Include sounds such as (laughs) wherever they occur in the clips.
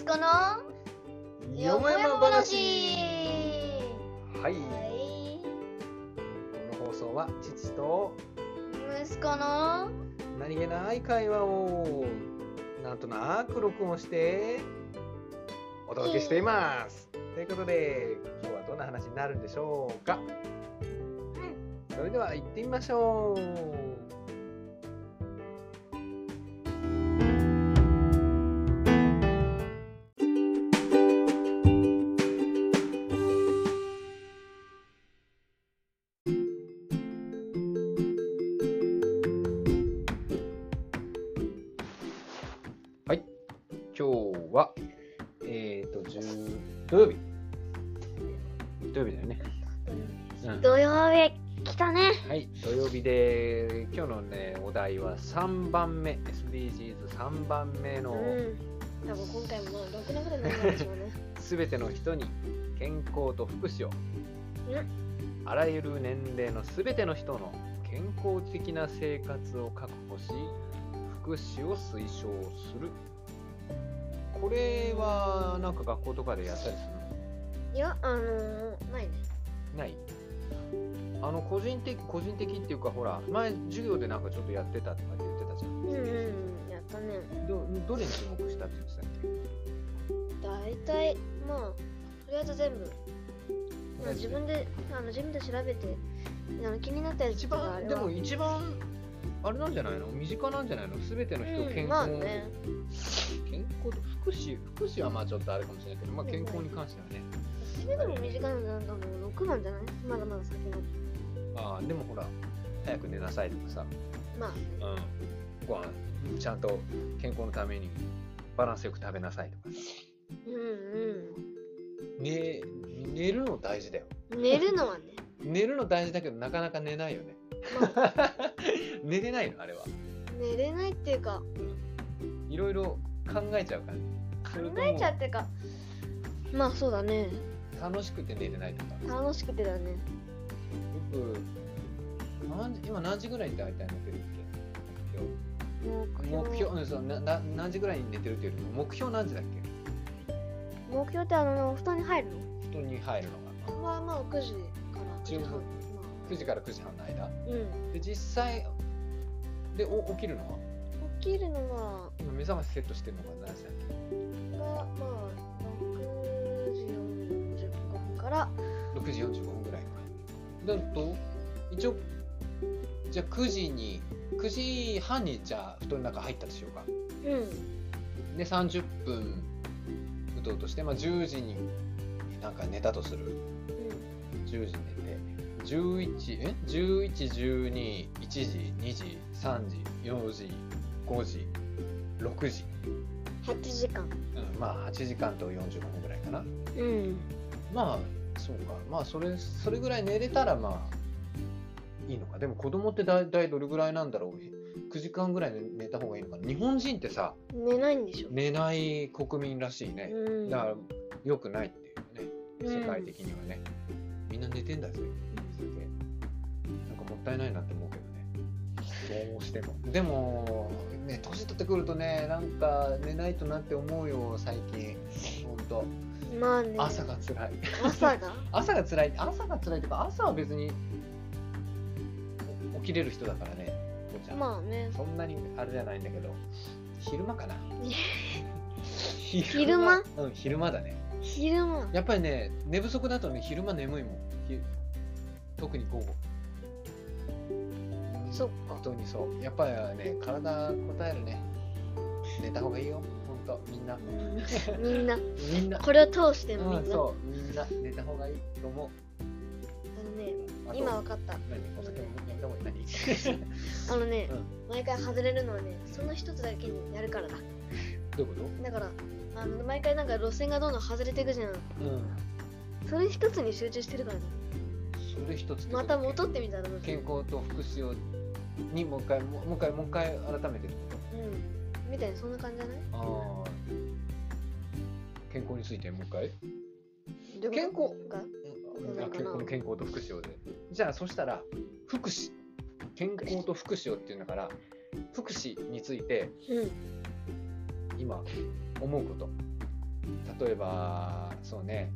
息子のよもやま話はい、はいこの放送は父と息子の何気ない会話をなんとなく録音してお届けしています。ということで今日はどんな話になるんでしょうか。それでは行ってみましょう。で、今日のね、お題は3番目、SDGs3 番目の、うん。多分今回もまあ6年ぐらいになるんでしょうね。(laughs) すべての人に健康と福祉を、あらゆる年齢のすべての人の健康的な生活を確保し、福祉を推奨する。これはなんか学校とかでやったりするいやあのー、ないね。のないあの個人的個人的っていうかほら前授業でなんかちょっとやってたとかって言ってたじゃん。うんうんやったね。どどれに注目したって言ってたっけ？大体まあとりあえず全部。まあ自分であの自分で調べてあの気になったやつ一とかあれは。番でも一番あれなんじゃないの？身近なんじゃないの？全ての人うん健康、まあね。健康と福祉福祉はまあちょっとあれかもしれないけど、まあ、健康に関してはね。それでも短いのなんかもう6番じゃない？まだまだ先のああでもほら早く寝なさいとかさ、まあ。うん、ご飯ちゃんと健康のためにバランスよく食べなさいとかさ、うんね、寝るの大事だよ。うん寝るのはね。寝るの大事だけどなかなか寝ないよね。まあ。(laughs) 寝れないのあれは。寝れないっていうか。いろいろ考えちゃうから考えちゃうっていうか。まあそうだね。楽しくて寝れないとか。楽しくてだね何時今何時ぐらいに大体寝てるっ目標。け目標うんそうなな何時ぐらいに寝てるっていうよりも目標何時だっけ？目標ってあの布団に入る布団に入るのがのまあまあ9時から9時半。ま9時から9時半の間？あうん。で実際でお起きるのは？起きるのは今目覚ましセットしてるのが何時だっがまあ6時45分から。け6時45分だと一応じゃあ9時に9時半にじゃあ布団の中入ったとしようか。うん。で30分打とうとして、まあ、10時になんか寝たとする。10時寝て11え？11、12、1時、2時、3時、4時、5時、6時、8時間。うん、まあ8時間と45分ぐらいかな。うん。まあそうか。まあそれそれぐらい寝れたらまあいいのか。でも子供って大体どれぐらいなんだろう。9時間ぐらい寝た方がいいのかな。日本人ってさ寝ないんでしょ寝ない国民らしいね、うん。だから良くないっていうね。世界的にはね、みんな寝てんだぜ。それでなんかもったいないなって思うけどね。どうしても。でもね年取ってくるとねなんか寝ないとなって思うよ最近。ほんとまあね。朝が辛い。朝が？(laughs) 朝が辛い。朝が辛いっていうか朝は別に起きれる人だからねこうちゃん、まあね。そんなにあれじゃないんだけど。昼間かな。(laughs) 昼昼間？うん昼間だね。昼間。やっぱりね寝不足だとね昼間眠いもん。ひ特に午後。そっか。本当にそう。やっぱりね体答えるね。寝た方がいいよ本当みんな。みんな。みんな。これを通してもみんな、うん、そうみんな。寝た方がいい。と思うあのね今わかった。何？お酒もやめた方がいい何？(laughs) あのね、う毎回外れるのはねその一つだけにやるからだ。どういうこだからあの毎回なんか路線がどんどん外れていくじゃん。とうん。それ一つに集中してるからね。それ一つまた戻ってみたら健康と福祉をにもう一回もう一回もう一回改めてってこと？うん。みたいなそんな感じじゃない？ああ健康についてもう一回。健康。健康健康と福祉をでじゃあそしたら福祉。健康と福祉をっていうんだから福祉についてうん。今思うこと。例えばそうね。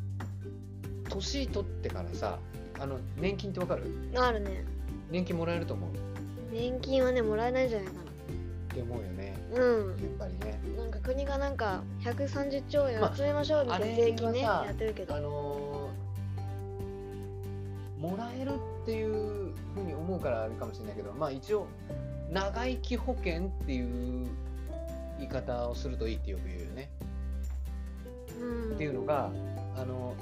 年取ってからさあの年金ってわかる？あるね。年金もらえると思う？年金はねもらえないんじゃないかなって思うよね。うん。やっぱりね。なんか国がなんか130兆円集めましょうみたいなまあ税金ね、あれはさやってるけど。あのーもらえるっていうふうに思うからあれかもしれないけどまあ一応長生き保険っていう言い方をするといいってよく言うよね、うん。っていうのがあの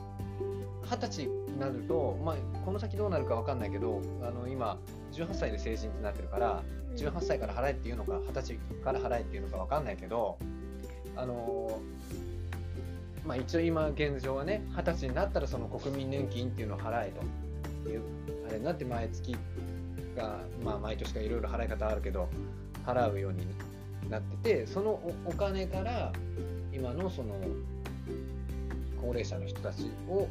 二十歳になると、まあ、この先どうなるかわかんないけどあの今18歳で成人ってなってるから18歳から払えっていうのか20歳から払えっていうのかわかんないけどあのまあ一応今現状はね20歳になったらその国民年金っていうのを払えと。いうあれになって毎月がまあ毎年かいろいろ払い方あるけど払うようになっててそのおお金から今のその高齢者の人たちを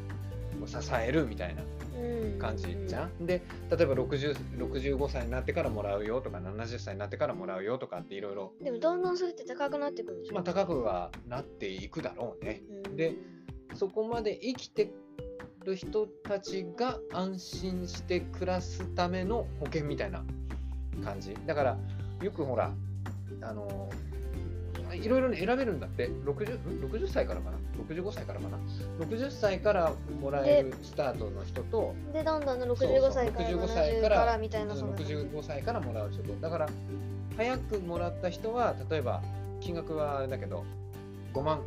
支えるみたいなうん感じじゃん？で例えば60 65歳になってからもらうよとか70歳になってからもらうよとかっていろいろでもどんどんそれって高くなってくるんでしょ、まあ高くはなっていくだろうね。うんでそこまで生きてる人たちが安心して暮らすための保険みたいな感じ。だからよくほらあのいろいろね選べるんだって。60, ん？60歳からかな？65歳からかな？60歳からもらえるスタートの人とでどんどん65歳から65歳70かかららみたいなそんな感じ。65歳からもらう人とだから早くもらった人は例えば金額はあれだけど5万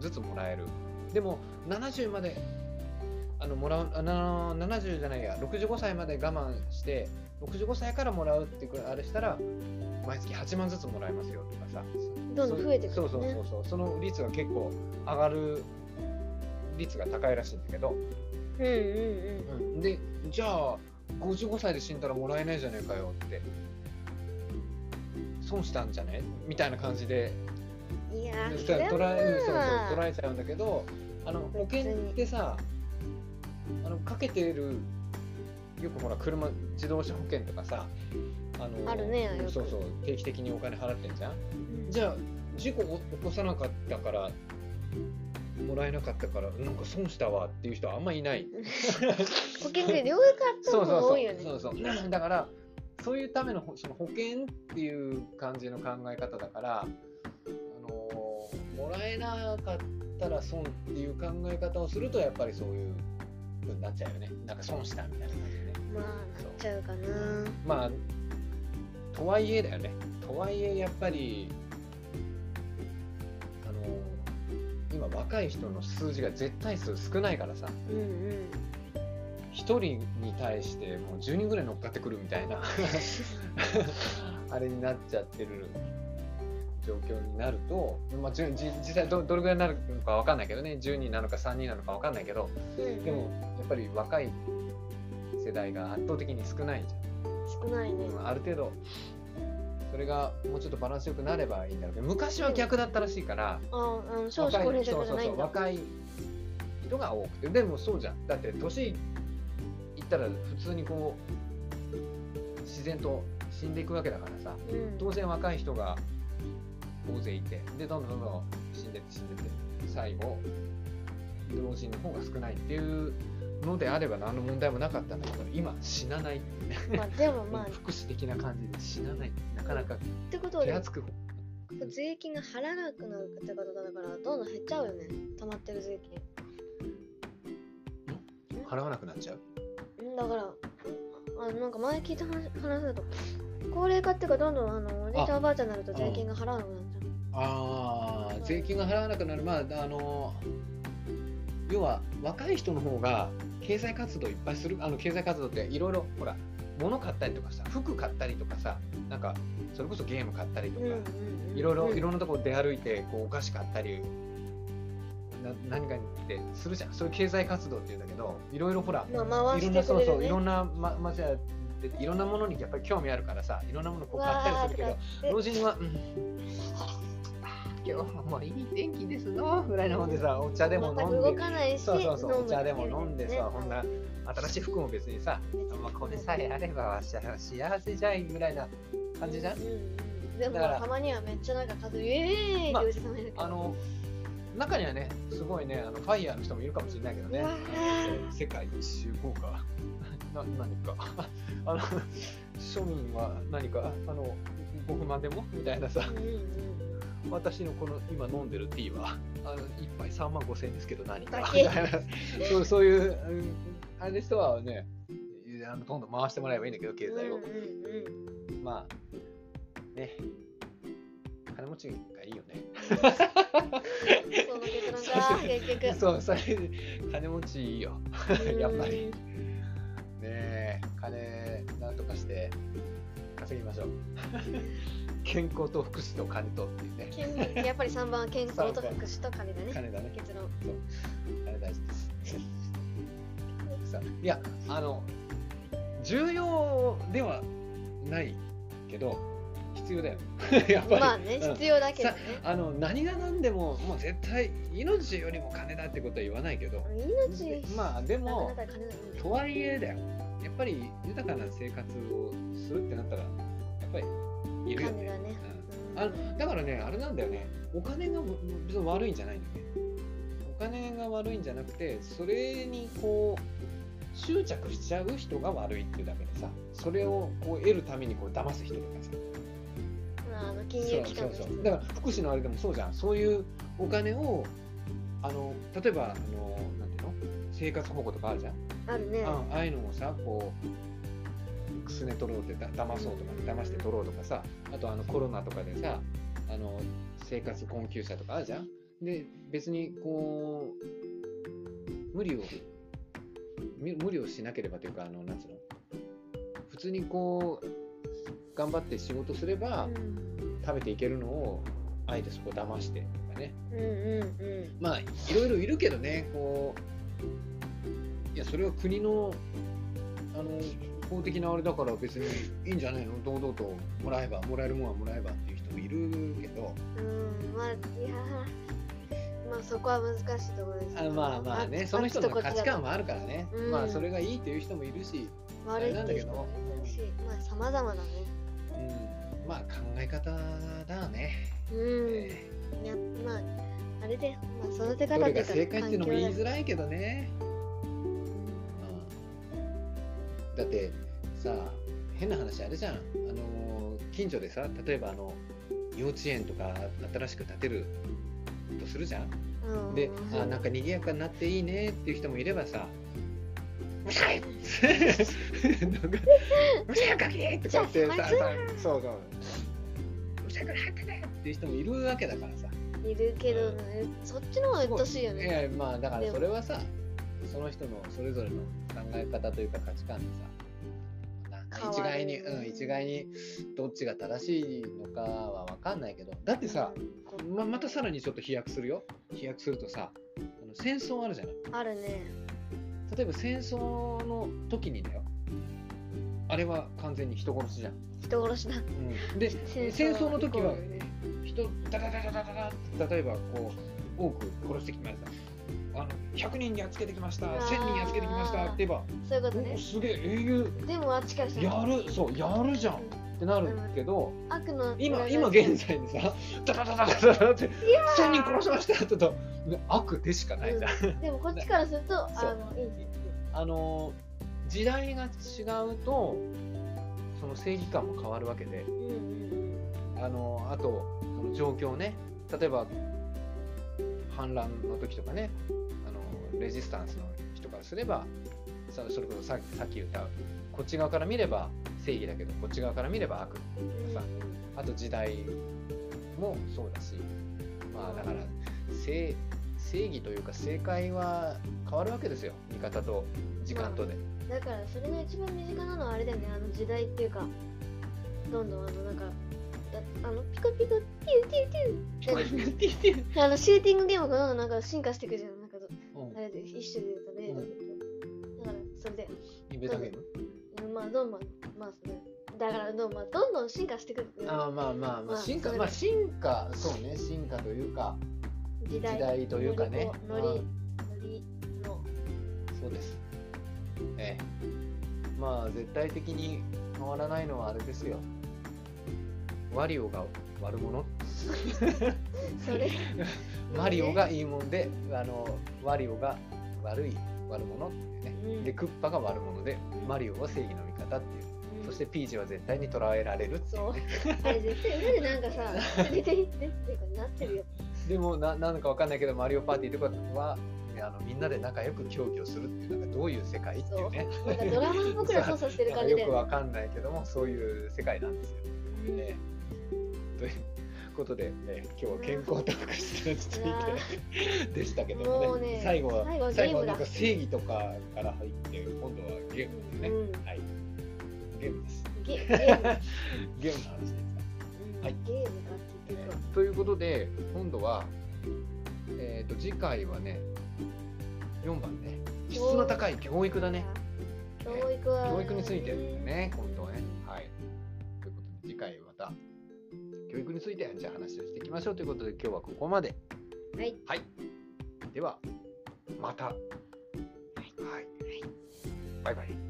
ずつもらえる。でも70まであのもらうあな70じゃないや65歳まで我慢して65歳からもらうってあれしたら毎月8万ずつもらえますよとかさどんどん増えてくるそうそうそうそう。その率が結構上がる率が高いらしいんだけど、うんうんうん、でじゃあ55歳で死んだらもらえないじゃねえかよって。損したんじゃね？みたいな感じで。うんいや捉えそうそうまあ捉えちゃうんだけどあの保険ってさあのかけてるよくほら車自動車保険とかさあのねそうそう定期的にお金払ってんじゃんうん？じゃあ事故を起こさなかったからもらえなかったからなんか損したわっていう人はあんまいない。(laughs) 保険で両方買った方そうそうそう。が多いよねそうそう。だからそういうためのほその保険っていう感じの考え方だから、あのーもらえなかったら損っていう考え方をするとやっぱりそういう風になっちゃうよね。なんか損したみたいな感じでね。まあなっちゃうかな。まあとはいえだよね。とはいえやっぱり今若い人の数字が絶対数少ないからさ。うんうん1人に対してもう10人ぐらい乗っかってくるみたいな。(laughs) あれになっちゃってる状況になると、まあ、実際どどれぐらいになるのかわかんないけどね。10人なのか3人なのかわかんないけどうんでもやっぱり若い世代が圧倒的に少ないじ少ないね。ゃん、うんある程度それがもうちょっとバランスよくなればいいんだろう。けど昔は逆だったらしいから、ああの少子高齢者じゃないんだ。若い人が多くてでもそうじゃん。だって年いったら普通にこう自然と死んでいくわけだからさ。うん。当然若い人が大勢いてでどんどんどんどん死んでって死んでって最後老人の方が少ないっていうのであれば何の問題もなかったんだけど今死なないって。いうねまあでもまあっ (laughs) 福祉的な感じで死なないなかなかてことはでも手厚く税金が払わなくなるってことだからどんどん減っちゃうよね。溜まってる税金。払わなくなっちゃう？うんだからあなんか前聞いた話話だと高齢化っていうかどんどんあのおじいちゃんおばあちゃんになると税金が払わなくなっちゃうああ税金が払わなくなるまああの要は若い人の方が経済活動いっぱいするあの経済活動っていろいろほら物買ったりとかさ服買ったりとかさなんかそれこそゲーム買ったりとか、いろいろうん。いろんなところ出歩いてこうお菓子買ったりな何かってするじゃん。そういう経済活動っていうんだけどいろいろほらいろんなそうそういろんなままでいろんなものにやっぱり興味あるからさいろんなものこう買ったりするけど老人は、うん、今日はもういい天気ですのぐらいのもんでさお茶でも飲んで。かないしそうそうそうお茶でも飲んでね。さ、ほんな新しい服も別にさ、まあ、これさえあれば幸せじゃいぐらいな感じじゃん？うんうん。でもたまにはめっちゃなんか数えーイってまああの中にはね、すごいね、あのファイヤーの人もいるかもしれないけどね。世界一周効果、(laughs) な何か、(laughs) あの庶民は何か、あのご不満でも？みたいなさ、うんうん私のこの今飲んでるティーは、あの1杯3万5千円ですけど、何か。だけ。みたいな。そうそういう、うんあれの人はね、あのどんどん回してもらえばいいんだけど、経済を。うんうんうんまあ、ね、金持ちがいいよね。その結論か (laughs) 結局そう、それで金持ちいいよ。やっぱり。うんねえ、金なんとかして稼ぎましょう。(laughs) 健康と福祉と金とっていうね。健やっぱり3番は健康と福祉と金だね金だね。結論そう。金大事です。さいや、あの、重要ではないけど、必要だよ。(laughs) やっぱり。まあねうん。必要だけどね。あの何が何でももう絶対命よりも金だってことは言わないけど。命。まあでもとはいえだよ。やっぱり豊かな生活をするってなったらやっぱりいるよね。ね。うん。あのだからねあれなんだよね。お金が別に悪いんじゃないんだよね。お金が悪いんじゃなくてそれにこう執着しちゃう人が悪いっていうだけでさそれをこう得るためにこう騙す人とかさ。まああの金そう融機関の人。そうそうだから福祉のあれでもそうじゃん。そういうお金をあの例えばあのなんていうの？生活保護とかあるじゃん、あるね。あああいうのをさこうくすね取ろうってだ騙そうとか騙して取ろうとかさあとあのコロナとかでさあの生活困窮者とかあるじゃん。で別にこう無理をみ無理をしなければというかあのなんつうの？普通にこう頑張って仕事すれば、食べていけるのをあえてそこ騙してとかね。うんうんうん。まあいろいろいるけどねこういやそれは国のあの法的なあれだから別にいいんじゃないの？堂々ともらえばもらえるもんはもらえばっていう人もいるまあそこは難しいところですあまあまあねその人の価値観もあるからね、うん。まあそれがいいっていう人もいるし、悪いっていう人もいるしまあ様々だね。うん、まあ考え方だね、うん。えいやまああれでまあ育て方っていうか正解っていうのも言いづらいけどね、うん。だってさ変な話あれじゃん。あの近所でさ例えばあの幼稚園とか新しく建てるとするじゃんだうんで、あなんか賑やかになっていいねっていう人もいればさ「(laughs) うるさい!」なんか「うるさいかけ!」とか言ってささそうそう「うるさいから入ってね!」っていう人もいるわけだからさいるけどねそっちの方がうっとしいよいねやまあだからそれはさその人のそれぞれの考え方というか価値観でさ一概に、うん、一概にどっちが正しいのかは分かんないけど。だってさ、ままたさらにちょっと飛躍するよ。飛躍するとさあの戦争あるじゃない。あるね。例えば戦争の時にだよ。あれは完全に人殺しじゃん、人殺しだ。うん、で戦争の時は人ダダダダダダダって例えばこう多く殺してきましたあの100人やっつけてきましたあー。1000人やっつけてきましたって言えばそういうことね。おすげえ英雄。でもあっちからしたら。やるそうやるじゃんってなるけど悪の今今現在にさダダダダダダダって1000人殺しましたってとね悪でしかないじゃん、うん。でもこっちからするとあのいいあの時代が違うとその正義感も変わるわけで。あのあとその状況ね。例えば反乱の時とかねレジスタンスの人からすればさそれこそささっき言ったこっち側から見れば正義だけどこっち側から見れば悪うんさ。あと時代もそうだしまあだから正正義というか正解は変わるわけですよ。見方と時間とで。だからそれの一番身近なのはあれだよね。あの時代っていうかどんどんあのなんかだあのピコピコ (laughs) ピューピューピューって。あのシューティングゲームがどんどんなんか進化していくじゃんれで一種で言うと例で言うとだからそれで。インベーゲームうんまあどんどんまあそれだからどん,、まあ、どんどん進化していくあーまあまあままああ進化まあ進化そうね進化というか時代というかね。ノリノリの。そうです。ええ。まあ絶対的に変わらないのはあれですよ。ワリオが悪者？それ。(laughs) マリオがいいもんであのワリオが悪い悪者ってね、うん。でクッパが悪者でマリオは正義の味方っていう。うん。そしてピーチは絶対に捕らえられるっていそう。うねあれ絶対裏でなんかさ出ていってっていうかなってるよ。でもななんかわかんないけどマリオパーティーとかはあのみんなで仲良く競技をするっていうなんかどういう世界っていうね。なんかドラマ僕ら操作してる感じで。(laughs) よくわかんないけどもそういう世界なんですよ。ねということで、え今日は健康と福祉についてでしたけどもねね最後は最後はなんか正義とかから入って今度はゲームですね、うん。はい。ゲームです。ゲゲーム。(laughs) ゲームの話ですうんはい。ゲームかっていということで今度は、えー、と次回はね4番ね。質の高い教育だね。教育は教育についてねについてじゃあ話をしていきましょうということで今日はここまで。はい。はい。ではまた。はい、バイバイバイ